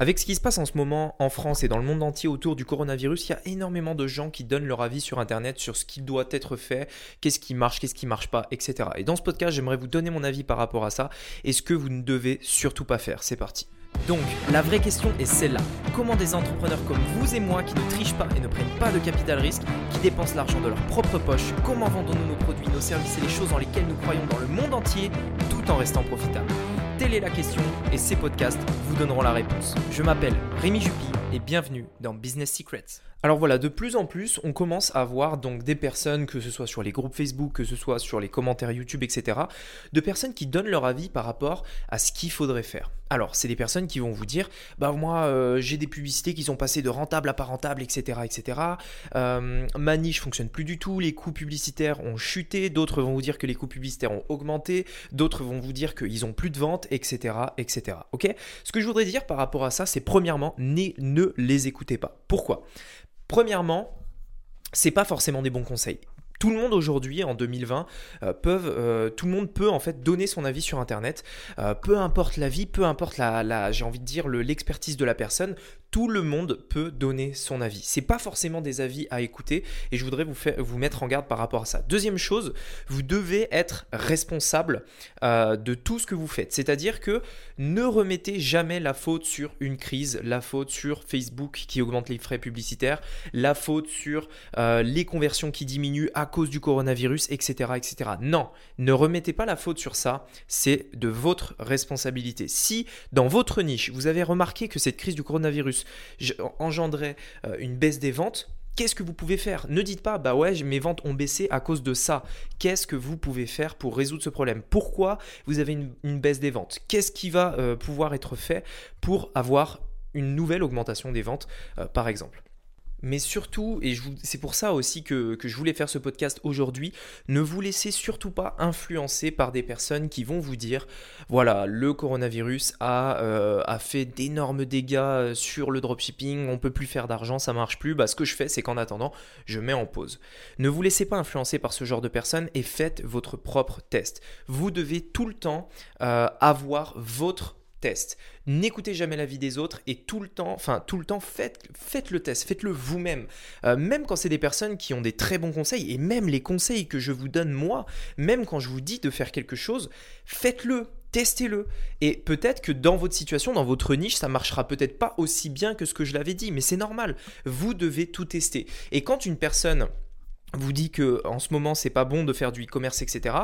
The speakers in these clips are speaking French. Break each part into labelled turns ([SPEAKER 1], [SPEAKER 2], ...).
[SPEAKER 1] Avec ce qui se passe en ce moment en France et dans le monde entier autour du coronavirus, il y a énormément de gens qui donnent leur avis sur Internet sur ce qui doit être fait, qu'est-ce qui marche, qu'est-ce qui marche pas, etc. Et dans ce podcast, j'aimerais vous donner mon avis par rapport à ça et ce que vous ne devez surtout pas faire. C'est parti. Donc, la vraie question est celle-là. Comment des entrepreneurs comme vous et moi qui ne trichent pas et ne prennent pas de capital risque, qui dépensent l'argent de leur propre poche, comment vendons-nous nos produits, nos services et les choses dans lesquelles nous croyons dans le monde entier tout en restant profitables? Telle est la question et ces podcasts vous donneront la réponse. Je m'appelle Rémi Jupy et bienvenue dans Business Secrets. Alors voilà, de plus en plus, on commence à voir donc des personnes, que ce soit sur les groupes Facebook, que ce soit sur les commentaires YouTube, etc., de personnes qui donnent leur avis par rapport à ce qu'il faudrait faire. Alors, c'est des personnes qui vont vous dire, bah moi, euh, j'ai des publicités qui sont passées de rentable à pas rentable, etc., etc. Euh, ma niche fonctionne plus du tout, les coûts publicitaires ont chuté, d'autres vont vous dire que les coûts publicitaires ont augmenté, d'autres vont vous dire qu'ils ont plus de ventes, etc., etc. Ok? Ce que je voudrais dire par rapport à ça, c'est premièrement, ne les écoutez pas. Pourquoi? Premièrement, c'est pas forcément des bons conseils tout le monde aujourd'hui en 2020 euh, peuvent, euh, tout le monde peut en fait donner son avis sur internet euh, peu importe la vie peu importe la, j'ai envie de dire l'expertise de la personne tout le monde peut donner son avis. C'est pas forcément des avis à écouter et je voudrais vous, faire, vous mettre en garde par rapport à ça. Deuxième chose, vous devez être responsable euh, de tout ce que vous faites. C'est-à-dire que ne remettez jamais la faute sur une crise, la faute sur Facebook qui augmente les frais publicitaires, la faute sur euh, les conversions qui diminuent à cause du coronavirus, etc., etc. Non, ne remettez pas la faute sur ça. C'est de votre responsabilité. Si dans votre niche, vous avez remarqué que cette crise du coronavirus engendrer euh, une baisse des ventes, qu'est-ce que vous pouvez faire? Ne dites pas, bah ouais, mes ventes ont baissé à cause de ça. Qu'est-ce que vous pouvez faire pour résoudre ce problème? Pourquoi vous avez une, baisse des ventes? Qu'est-ce qui va euh, pouvoir être fait pour avoir une nouvelle augmentation des ventes, euh, par exemple? Mais surtout, et c'est pour ça aussi que, je voulais faire ce podcast aujourd'hui, ne vous laissez surtout pas influencer par des personnes qui vont vous dire, voilà, le coronavirus a, euh, fait d'énormes dégâts sur le dropshipping, on peut plus faire d'argent, ça marche plus, bah ce que je fais c'est qu'en attendant, je mets en pause. Ne vous laissez pas influencer par ce genre de personnes et faites votre propre test. Vous devez tout le temps euh, avoir votre test. N'écoutez jamais l'avis des autres et tout le temps, enfin tout le temps, faites, le test, faites-le vous-même. Euh, même quand c'est des personnes qui ont des très bons conseils et même les conseils que je vous donne moi, même quand je vous dis de faire quelque chose, faites-le. Testez-le. Et peut-être que dans votre situation, dans votre niche, ça marchera peut-être pas aussi bien que ce que je l'avais dit, mais c'est normal. Vous devez tout tester. Et quand une personne vous dit que en ce moment c'est pas bon de faire du e-commerce, etc.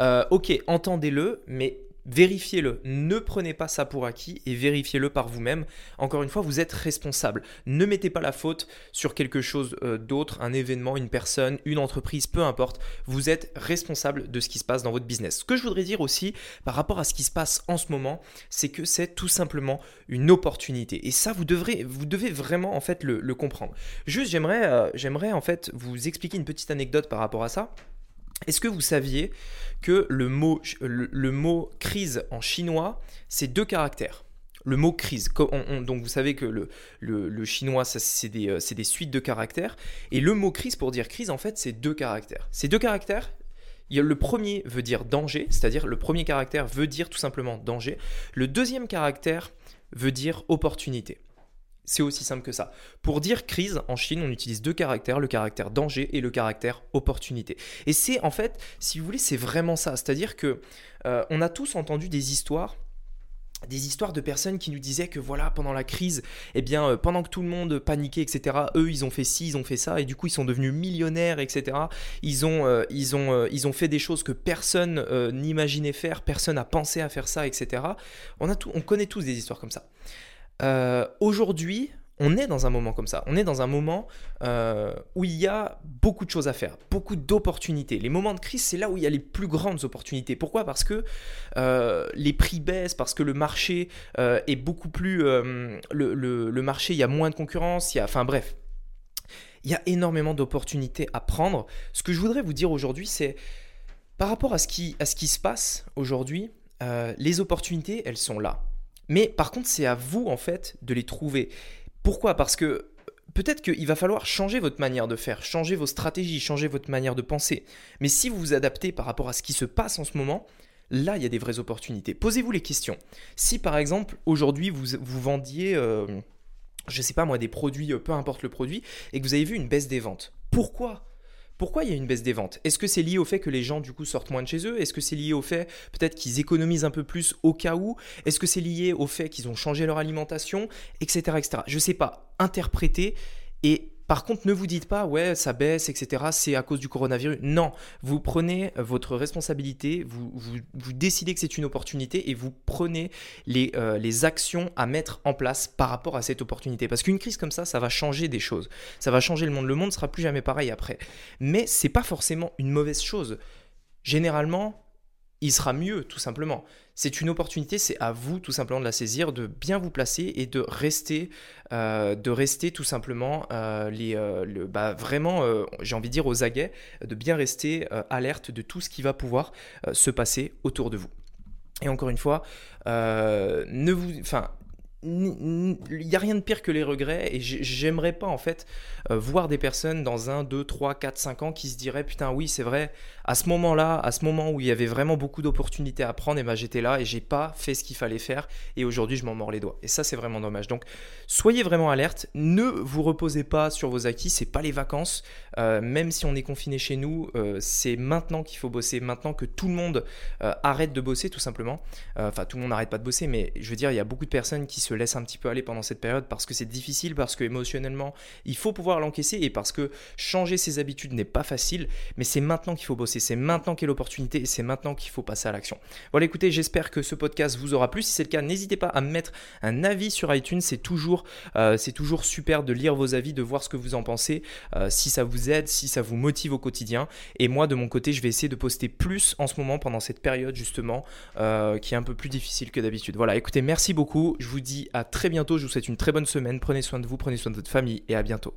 [SPEAKER 1] Euh, ok, entendez-le, mais Vérifiez-le, ne prenez pas ça pour acquis et vérifiez-le par vous-même. Encore une fois, vous êtes responsable. Ne mettez pas la faute sur quelque chose euh, d'autre, un événement, une personne, une entreprise, peu importe. Vous êtes responsable de ce qui se passe dans votre business. Ce que je voudrais dire aussi par rapport à ce qui se passe en ce moment, c'est que c'est tout simplement une opportunité. Et ça, vous, devrez, vous devez vraiment en fait le, comprendre. Juste, j'aimerais, euh, j'aimerais en fait vous expliquer une petite anecdote par rapport à ça. Est-ce que vous saviez que le mot, crise en chinois, c'est deux caractères? Le mot crise. donc vous savez que le, le, chinois, c'est des, euh, des, suites de caractères. Et le mot crise, pour dire crise, en fait, c'est deux caractères. Ces deux caractères, le premier veut dire danger, c'est-à-dire le premier caractère veut dire tout simplement danger. Le deuxième caractère veut dire opportunité. C'est aussi simple que ça. Pour dire crise, en Chine, on utilise deux caractères, le caractère danger et le caractère opportunité. Et c'est en fait, si vous voulez, c'est vraiment ça. C'est-à-dire que euh, on a tous entendu des histoires des histoires de personnes qui nous disaient que voilà pendant la crise eh bien euh, pendant que tout le monde paniquait etc eux ils ont fait ci ils ont fait ça et du coup ils sont devenus millionnaires etc ils ont euh, ils ont ils ont fait des choses que personne n'imaginait faire personne n'a pensé à faire ça etc on a tout on connaît tous des histoires comme ça euh, aujourd'hui, on est dans un moment comme ça. On est dans un moment euh, où il y a beaucoup de choses à faire, beaucoup d'opportunités. Les moments de crise, c'est là où il y a les plus grandes opportunités. Pourquoi? Parce que euh, les prix baissent, parce que le marché est beaucoup plus... Le, marché, il y a moins de concurrence. Enfin bref. Il y a énormément d'opportunités à prendre. Ce que je voudrais vous dire aujourd'hui, c'est par rapport à ce qui se passe aujourd'hui, les opportunités, elles sont là. Mais par contre, c'est à vous, en fait, de les trouver. Pourquoi? Parce que peut-être qu'il va falloir changer votre manière de faire, changer vos stratégies, changer votre manière de penser. Mais si vous vous adaptez par rapport à ce qui se passe en ce moment, Là, il y a des vraies opportunités. Posez-vous les questions. Si par exemple, aujourd'hui, vous, vendiez, euh, je ne sais pas moi, des produits, euh, peu importe le produit, et que vous avez vu une baisse des ventes, pourquoi? Pourquoi il y a une baisse des ventes? Est-ce que c'est lié au fait que les gens du coup sortent moins de chez eux? Est-ce que c'est lié au fait peut-être qu'ils économisent un peu plus au cas où? Est-ce que c'est lié au fait qu'ils ont changé leur alimentation? Etc. etc. Je ne sais pas. Interpréter et par contre, ne vous dites pas, ouais, ça baisse, etc., c'est à cause du coronavirus. Non, vous prenez votre responsabilité, vous, vous, décidez que c'est une opportunité et vous prenez les, euh, les actions à mettre en place par rapport à cette opportunité. Parce qu'une crise comme ça, ça va changer des choses. Ça va changer le monde. Le monde ne sera plus jamais pareil après. Mais c'est pas forcément une mauvaise chose. Généralement, il sera mieux, tout simplement. C'est une opportunité, c'est à vous tout simplement de la saisir, de bien vous placer et de rester, euh, de rester tout simplement euh, euh, bah, vraiment, j'ai envie de dire aux aguets, de bien rester alerte de tout ce qui va pouvoir se passer autour de vous. Et encore une fois, ne vous, enfin, il n'y a rien de pire que les regrets et j'aimerais pas en fait euh, voir des personnes dans un, 2, 3, 4, 5 ans qui se diraient putain oui c'est vrai à ce moment-là, à ce moment où il y avait vraiment beaucoup d'opportunités à prendre et ben j'étais là et j'ai pas fait ce qu'il fallait faire et aujourd'hui je m'en mords les doigts. Et ça c'est vraiment dommage. Donc soyez vraiment alerte, ne vous reposez pas sur vos acquis, c'est pas les vacances euh, même si on est confiné chez nous euh, c'est maintenant qu'il faut bosser, maintenant que tout le monde arrête de bosser tout simplement. Enfin tout le monde n'arrête pas de bosser mais je veux dire il y a beaucoup de personnes qui se laisse un petit peu aller pendant cette période parce que c'est difficile, parce que émotionnellement, il faut pouvoir l'encaisser et parce que changer ses habitudes n'est pas facile, mais c'est maintenant qu'il faut bosser, c'est maintenant qu'est l'opportunité et c'est maintenant qu'il faut passer à l'action. Voilà, écoutez, j'espère que ce podcast vous aura plu. Si c'est le cas, n'hésitez pas à me mettre un avis sur iTunes, c'est toujours, euh, toujours super de lire vos avis, de voir ce que vous en pensez, euh, si ça vous aide, si ça vous motive au quotidien. Et moi, de mon côté, je vais essayer de poster plus en ce moment pendant cette période justement euh, qui est un peu plus difficile que d'habitude. Voilà, écoutez, merci beaucoup. Je vous à très bientôt. Je vous souhaite une très bonne semaine. Prenez soin de vous, prenez soin de votre famille et à bientôt.